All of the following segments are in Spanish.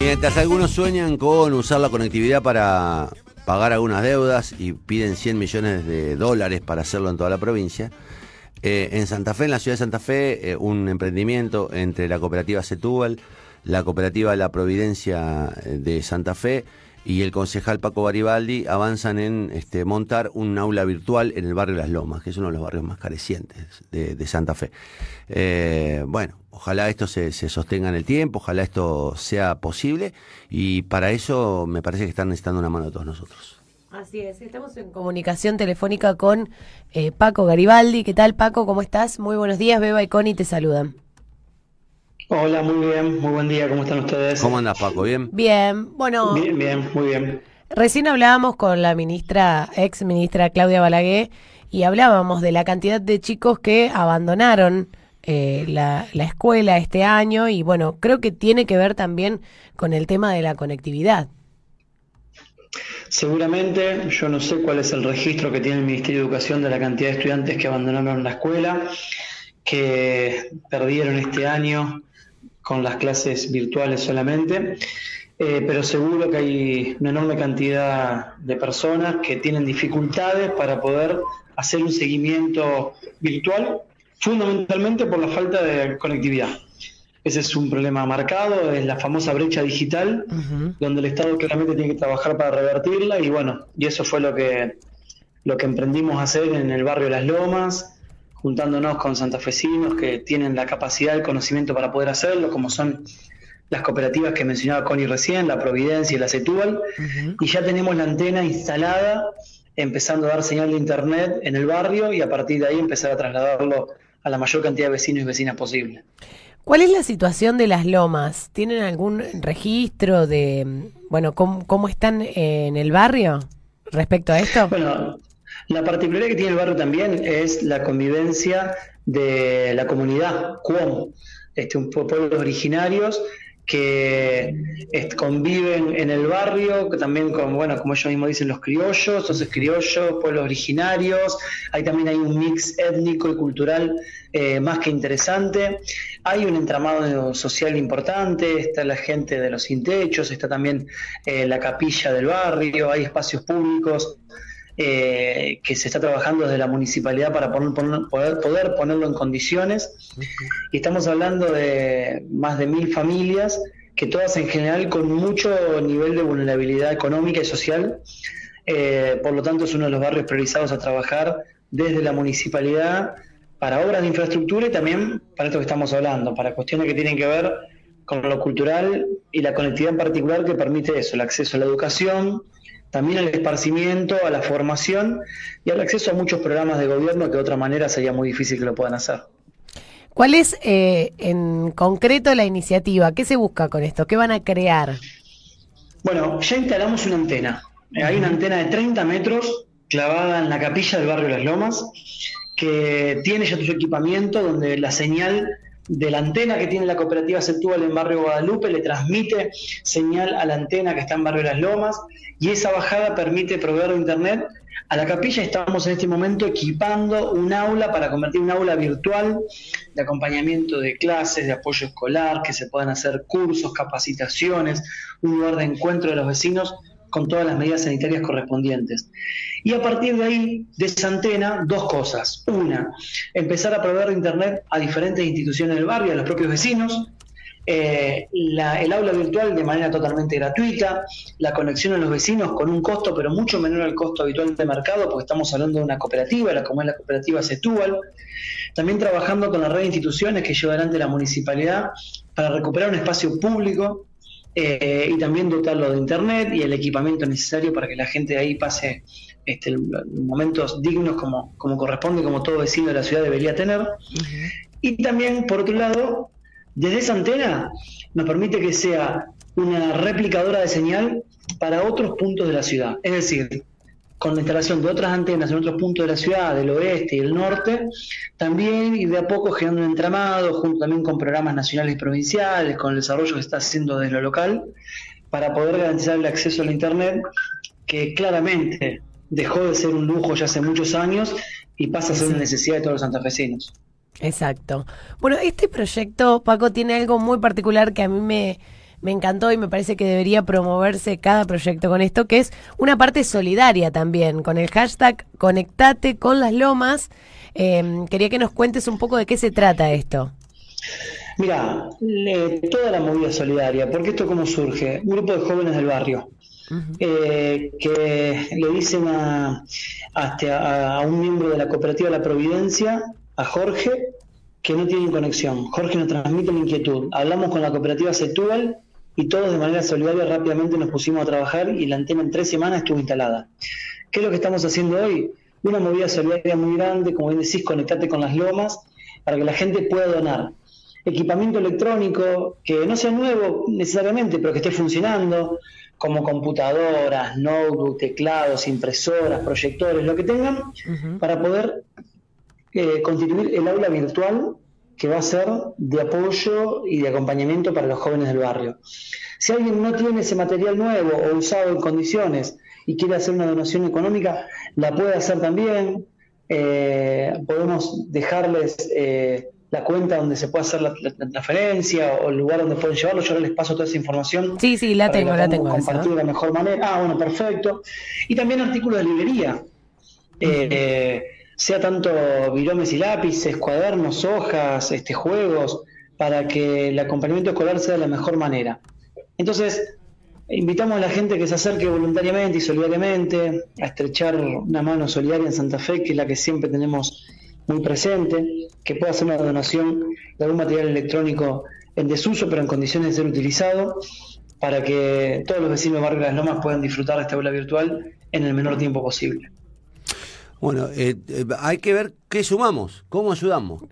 Mientras algunos sueñan con usar la conectividad para pagar algunas deudas y piden 100 millones de dólares para hacerlo en toda la provincia, eh, en Santa Fe, en la ciudad de Santa Fe, eh, un emprendimiento entre la cooperativa Setúbal, la cooperativa La Providencia eh, de Santa Fe y el concejal Paco Garibaldi avanzan en este, montar un aula virtual en el barrio Las Lomas, que es uno de los barrios más carecientes de, Santa Fe. Eh, bueno, ojalá esto se, se, sostenga en el tiempo, ojalá esto sea posible y para eso me parece que están necesitando una mano de todos nosotros. Así es, estamos en comunicación telefónica con eh, Paco Garibaldi. ¿Qué tal Paco? ¿Cómo estás? Muy buenos días, Beba y Connie te saludan. Hola, muy bien, muy buen día, ¿cómo están ustedes? ¿Cómo andas, Paco? ¿Bien? Bien, bueno. Bien, bien, muy bien. Recién hablábamos con la ministra, ex ministra Claudia Balaguer, y hablábamos de la cantidad de chicos que abandonaron eh, la, la escuela este año, y bueno, creo que tiene que ver también con el tema de la conectividad. Seguramente, yo no sé cuál es el registro que tiene el Ministerio de Educación de la cantidad de estudiantes que abandonaron la escuela, que perdieron este año con las clases virtuales solamente, eh, pero seguro que hay una enorme cantidad de personas que tienen dificultades para poder hacer un seguimiento virtual, fundamentalmente por la falta de conectividad. Ese es un problema marcado, es la famosa brecha digital, uh -huh. donde el Estado claramente tiene que trabajar para revertirla y bueno, y eso fue lo que, lo que emprendimos a hacer en el barrio Las Lomas, juntándonos con santafesinos que tienen la capacidad, el conocimiento para poder hacerlo, como son las cooperativas que mencionaba Connie recién, la Providencia y la Setúbal, uh -huh. y ya tenemos la antena instalada, empezando a dar señal de internet en el barrio y a partir de ahí empezar a trasladarlo a la mayor cantidad de vecinos y vecinas posible. ¿Cuál es la situación de las lomas? ¿Tienen algún registro de, bueno, cómo, cómo están en el barrio respecto a esto? Bueno, la particularidad que tiene el barrio también es la convivencia de la comunidad, Cuom, este, un pueblos originarios que conviven en el barrio, también con, bueno, como ellos mismos dicen, los criollos, entonces criollos, pueblos originarios, ahí también hay un mix étnico y cultural eh, más que interesante, hay un entramado social importante, está la gente de los sin techos, está también eh, la capilla del barrio, hay espacios públicos, eh, que se está trabajando desde la municipalidad para poner, poder, poder, ponerlo en condiciones. Y estamos hablando de más de mil familias, que todas en general con mucho nivel de vulnerabilidad económica y social. Eh, por lo tanto, es uno de los barrios priorizados a trabajar desde la municipalidad para obras de infraestructura y también para esto que estamos hablando, para cuestiones que tienen que ver con lo cultural y la conectividad en particular que permite eso, el acceso a la educación, también al esparcimiento, a la formación y al acceso a muchos programas de gobierno que de otra manera sería muy difícil que lo puedan hacer. ¿Cuál es eh, en concreto la iniciativa? ¿Qué se busca con esto? ¿Qué van a crear? Bueno, ya instalamos una antena. Hay una antena de 30 metros clavada en la capilla del barrio Las Lomas que tiene ya su equipamiento donde la señal de la antena que tiene la cooperativa Setúbal en Barrio Guadalupe le transmite señal a la antena que está en Barrio Las Lomas y esa bajada permite proveer de internet a la capilla. Estamos en este momento equipando un aula para convertir un aula virtual de acompañamiento de clases, de apoyo escolar, que se puedan hacer cursos, capacitaciones, un lugar de encuentro de los vecinos con todas las medidas sanitarias correspondientes. Y a partir de ahí, de esa antena, dos cosas. Una, empezar a proveer Internet a diferentes instituciones del barrio, a los propios vecinos. Eh, la, el aula virtual de manera totalmente gratuita, la conexión a los vecinos con un costo, pero mucho menor al costo habitual de mercado, porque estamos hablando de una cooperativa, la como es la cooperativa Setúbal. También trabajando con la red de instituciones que lleva adelante la municipalidad para recuperar un espacio público eh, y también dotarlo de internet y el equipamiento necesario para que la gente de ahí pase este, momentos dignos como, como corresponde, como todo vecino de la ciudad debería tener. Uh -huh. Y también, por otro lado, desde esa antena nos permite que sea una replicadora de señal para otros puntos de la ciudad. Es decir, con la instalación de otras antenas en otros puntos de la ciudad, del oeste y el norte, también y de a poco generando un entramado, junto también con programas nacionales y provinciales, con el desarrollo que se está haciendo desde lo local, para poder garantizar el acceso a la Internet, que claramente dejó de ser un lujo ya hace muchos años y pasa a ser una necesidad de todos los santafesinos. Exacto. Bueno, este proyecto, Paco, tiene algo muy particular que a mí me, me encantó y me parece que debería promoverse cada proyecto con esto, que es una parte solidaria también, con el hashtag Conectate con las Lomas. Em, quería que nos cuentes un poco de qué se trata esto. Mira, toda la movida solidaria, porque esto cómo surge, un grupo de jóvenes del barrio. Eh, que le dicen a, a, un miembro de la cooperativa La Providencia, a Jorge, que no tienen conexión. Jorge nos transmite la inquietud. Hablamos con la cooperativa Setúbal y todos de manera solidaria rápidamente nos pusimos a trabajar y la antena en tres semanas estuvo instalada. ¿Qué es lo que estamos haciendo hoy? Una movida solidaria muy grande, como bien decís, conectate con las lomas para que la gente pueda donar equipamiento electrónico que no sea nuevo necesariamente, pero que esté funcionando, como computadoras, notebooks, teclados, impresoras, proyectores, lo que tengan, para poder eh, constituir el aula virtual que va a ser de apoyo y de acompañamiento para los jóvenes del barrio. Si alguien no tiene ese material nuevo o usado en condiciones y quiere hacer una donación económica, la puede hacer también. Eh, podemos dejarles eh, la cuenta donde se puede hacer la, transferencia o el lugar donde pueden llevarlo. Yo les paso toda esa información. Sí, sí, la tengo, la, tengo. Compartir de la mejor manera. Ah, bueno, perfecto. Y también artículos de librería. Eh, sea tanto viromes y lápices, cuadernos, hojas, este, juegos, para que el acompañamiento escolar sea de la mejor manera. Entonces, invitamos a la gente que se acerque voluntariamente y solidariamente a estrechar una mano solidaria en Santa Fe, que es la que siempre tenemos muy presente, que pueda hacer una donación de algún material electrónico en desuso, pero en condiciones de ser utilizado, para que todos los vecinos de Barrio Las Lomas puedan disfrutar de esta aula virtual en el menor tiempo posible. Bueno, eh, eh, hay que ver qué sumamos, cómo ayudamos.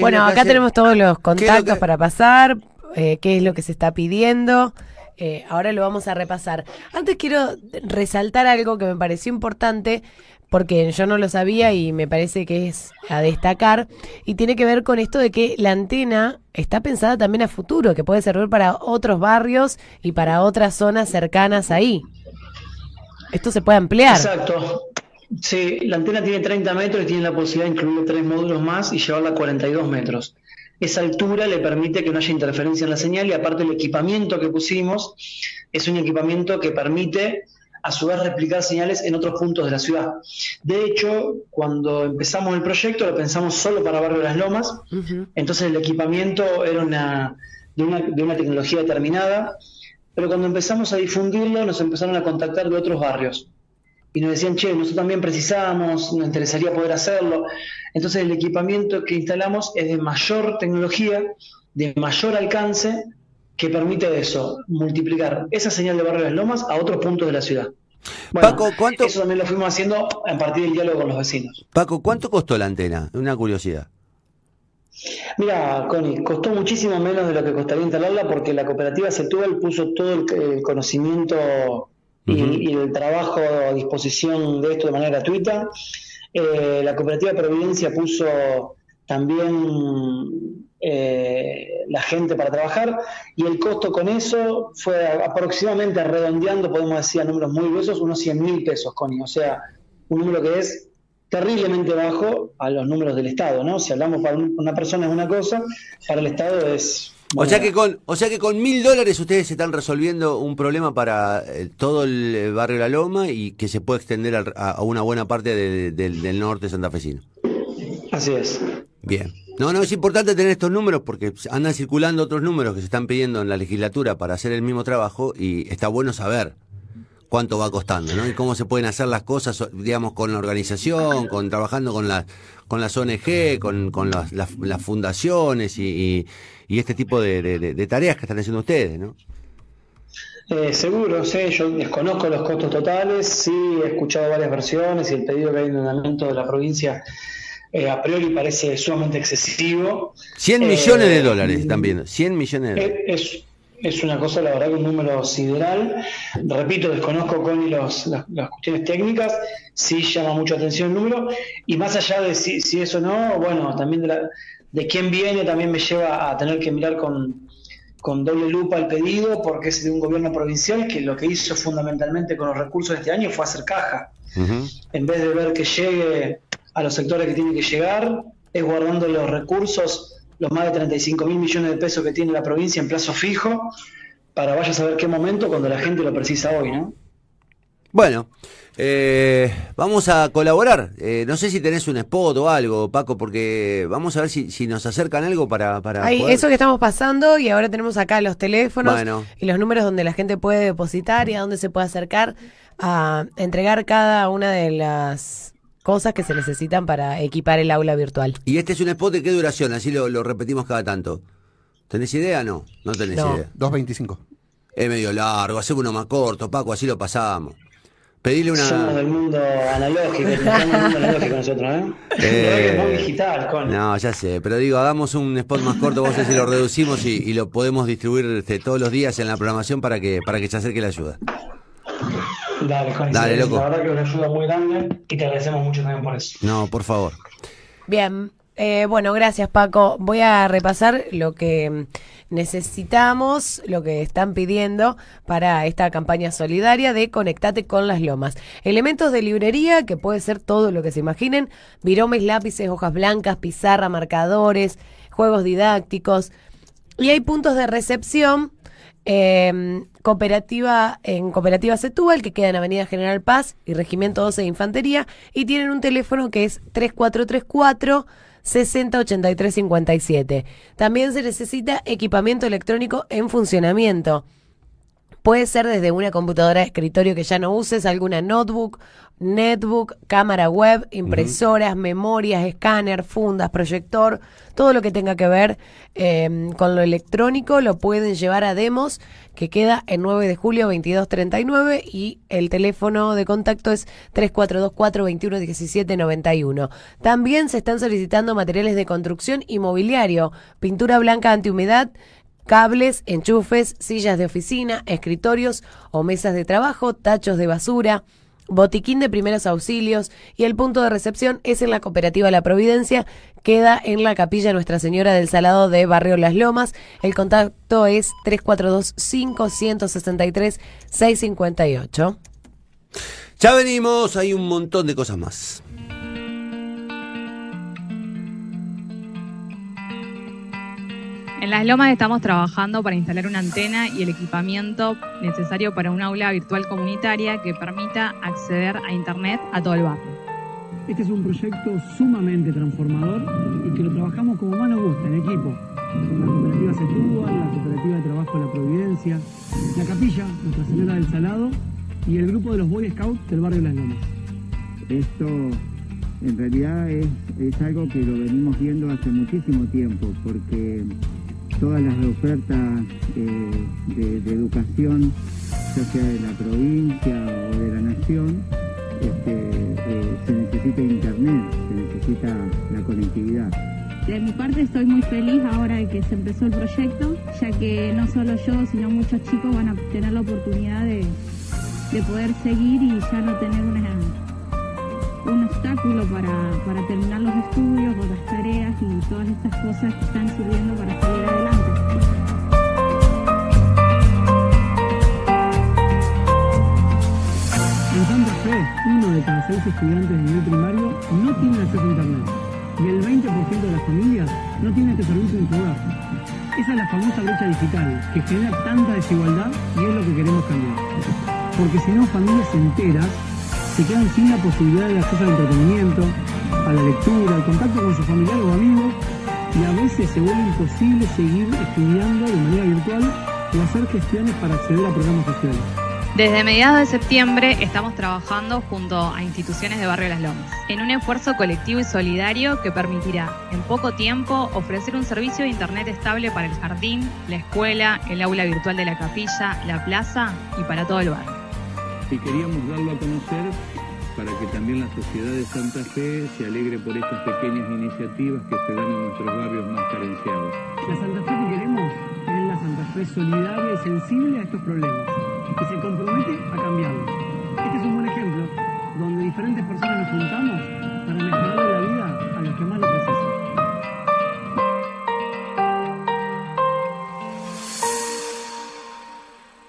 bueno, acá tenemos todos los contactos para pasar, eh, qué es lo que se está pidiendo. ahora lo vamos a repasar. Antes quiero resaltar algo que me pareció importante porque yo no lo sabía y me parece que es a destacar, y tiene que ver con esto de que la antena está pensada también a futuro, que puede servir para otros barrios y para otras zonas cercanas ahí. Esto se puede ampliar. Exacto. Sí, la antena tiene 30 metros y tiene la posibilidad de incluir tres módulos más y llevarla a 42 metros. Esa altura le permite que no haya interferencia en la señal y aparte el equipamiento que pusimos es un equipamiento que permite a su vez replicar señales en otros puntos de la ciudad. De hecho, cuando empezamos el proyecto lo pensamos solo para Barrio de las Lomas, entonces el equipamiento era una, de, una, de una tecnología determinada, pero cuando empezamos a difundirlo nos empezaron a contactar de otros barrios y nos decían, che, nosotros también precisamos, nos interesaría poder hacerlo. Entonces el equipamiento que instalamos es de mayor tecnología, de mayor alcance, que permite eso, multiplicar esa señal de Barrio de las Lomas a otros puntos de la ciudad. Paco, ¿cuánto... Eso también lo fuimos haciendo a partir del diálogo con los vecinos. Paco, ¿cuánto costó la antena? Una curiosidad. Mira, Connie, costó muchísimo menos de lo que costaría instalarla porque la cooperativa Setúbal puso todo el conocimiento y, el trabajo a disposición de esto de manera gratuita. Eh, la cooperativa Providencia puso también eh, la gente para trabajar y el costo con eso fue aproximadamente redondeando, podemos decir a números muy gruesos, unos 100 mil pesos, Connie. O sea, un número que es terriblemente bajo a los números del Estado, ¿no? Si hablamos para una persona es una cosa, para el Estado es o sea que con, o sea que con mil dólares ustedes están resolviendo un problema para eh, todo el eh, barrio La Loma y que se puede extender a, una buena parte del norte santafesino. Así es. Bien. No, no, es importante tener estos números porque andan circulando otros números que se están pidiendo en la legislatura para hacer el mismo trabajo y está bueno saber cuánto va costando, ¿no? Y cómo se pueden hacer las cosas, digamos, con la organización, con trabajando con las con las ONG, con, con las, fundaciones y, y, este tipo de, tareas que están haciendo ustedes, ¿no? Eh, seguro, sí, yo desconozco los costos totales, sí he escuchado varias versiones y el pedido que hay en el de la provincia eh, a priori parece sumamente excesivo. 100 millones de eh, dólares están viendo, 100 millones de dólares es una cosa, la verdad, que un número sideral. Repito, desconozco con los, las, cuestiones técnicas, sí llama mucho atención el número, y más allá de si, si eso no, bueno, también de, la, de quién viene, también me lleva a tener que mirar con, con doble lupa el pedido, porque es de un gobierno provincial que lo que hizo fundamentalmente con los recursos de este año fue hacer caja. En vez de ver que llegue a los sectores que tiene que llegar, es guardando los recursos los más de 35 mil millones de pesos que tiene la provincia en plazo fijo para vaya a saber qué momento cuando la gente lo precisa hoy, ¿no? Bueno, eh, vamos a colaborar. Eh, no sé si tenés un spot o algo, Paco, porque vamos a ver si, si nos acercan algo para... para Hay poder- eso que estamos pasando y ahora tenemos acá los teléfonos Bueno. y los números donde la gente puede depositar y a dónde se puede acercar a entregar cada una de las cosas que se necesitan para equipar el aula virtual. Y este es un spot de qué duración, así lo, lo repetimos cada tanto. ¿Tenés idea? No, no tenés No. idea. 2.25. Es medio largo, hacemos uno más corto, Paco, así lo pasamos. Pedile Somos una... del mundo analógico, estamos del mundo analógico nosotros, ¿eh? Eh, muy digital, con. No, ya sé, pero digo, hagamos un spot más corto, vos sé si lo reducimos y, y lo podemos distribuir este, todos los días en la programación para que, para que se acerque la ayuda. Dale, loco. La verdad que es una ayuda muy grande y te agradecemos mucho también por eso. No, por favor. Bien, eh, bueno, gracias Paco. Voy a repasar lo que necesitamos, lo que están pidiendo para esta campaña solidaria de Conectate con las Lomas. Elementos de librería, que puede ser todo lo que se imaginen, viromes, lápices, hojas blancas, pizarra, marcadores, juegos didácticos. Y hay puntos de recepción eh, cooperativa en Cooperativa Setúbal, que queda en Avenida General Paz y Regimiento 12 de Infantería, y tienen un teléfono que es 3434 608357. También se necesita equipamiento electrónico en funcionamiento. Puede ser desde una computadora de escritorio que ya no uses, alguna notebook, netbook, cámara web, impresoras, memorias, escáner, fundas, proyector, todo lo que tenga que ver eh, con lo electrónico lo pueden llevar a Demos, que queda en 9 de julio 2239 y el teléfono de contacto es 3424-211791. También se están solicitando materiales de construcción y mobiliario, pintura blanca antihumedad, cables, enchufes, sillas de oficina, escritorios o mesas de trabajo, tachos de basura, botiquín de primeros auxilios y el punto de recepción es en la cooperativa La Providencia, queda en la capilla Nuestra Señora del Salado de Barrio Las Lomas. El contacto es 342-563-658. Ya venimos, hay un montón de cosas más. En Las Lomas estamos trabajando para instalar una antena y el equipamiento necesario para un aula virtual comunitaria que permita acceder a Internet a todo el barrio. Este es un proyecto sumamente transformador y que lo trabajamos como más nos gusta, en equipo. Con la cooperativa Setúbal, la cooperativa de trabajo La Providencia, la capilla Nuestra Señora del Salado y el grupo de los Boy Scouts del barrio Las Lomas. Esto en realidad es, es algo que lo venimos viendo hace muchísimo tiempo, porque todas las ofertas de, de educación, ya sea de la provincia o de la nación, este, eh, se necesita internet, se necesita la conectividad. De mi parte estoy muy feliz ahora de que se empezó el proyecto, ya que no solo yo, sino muchos chicos van a tener la oportunidad de, de poder seguir y ya no tener una, un obstáculo para, para terminar los estudios o las tareas y todas estas cosas que están sirviendo para salir adelante. De cada seis estudiantes de nivel primario no tiene acceso a Internet y el 20% de las familias no tiene este servicio en su hogar. Esa es la famosa brecha digital que genera tanta desigualdad y es lo que queremos cambiar. Porque si no, familias enteras se quedan sin la posibilidad de acceso al entretenimiento, a la lectura, al contacto con sus familiares o amigos y a veces se vuelve imposible seguir estudiando de manera virtual o hacer gestiones para acceder a programas sociales. Desde mediados de septiembre estamos trabajando junto a instituciones de Barrio Las Lomas, en un esfuerzo colectivo y solidario que permitirá en poco tiempo ofrecer un servicio de Internet estable para el jardín, la escuela, el aula virtual de la capilla, la plaza y para todo el barrio. y queríamos darlo a conocer para que también la sociedad de Santa Fe se alegre por estas pequeñas iniciativas que se dan en nuestros barrios más carenciados. La Santa Fe que queremos es la Santa Fe solidaria y sensible a estos problemas, y se compromete a cambiarlo. Este es un buen ejemplo donde diferentes personas nos juntamos para mejorar la vida.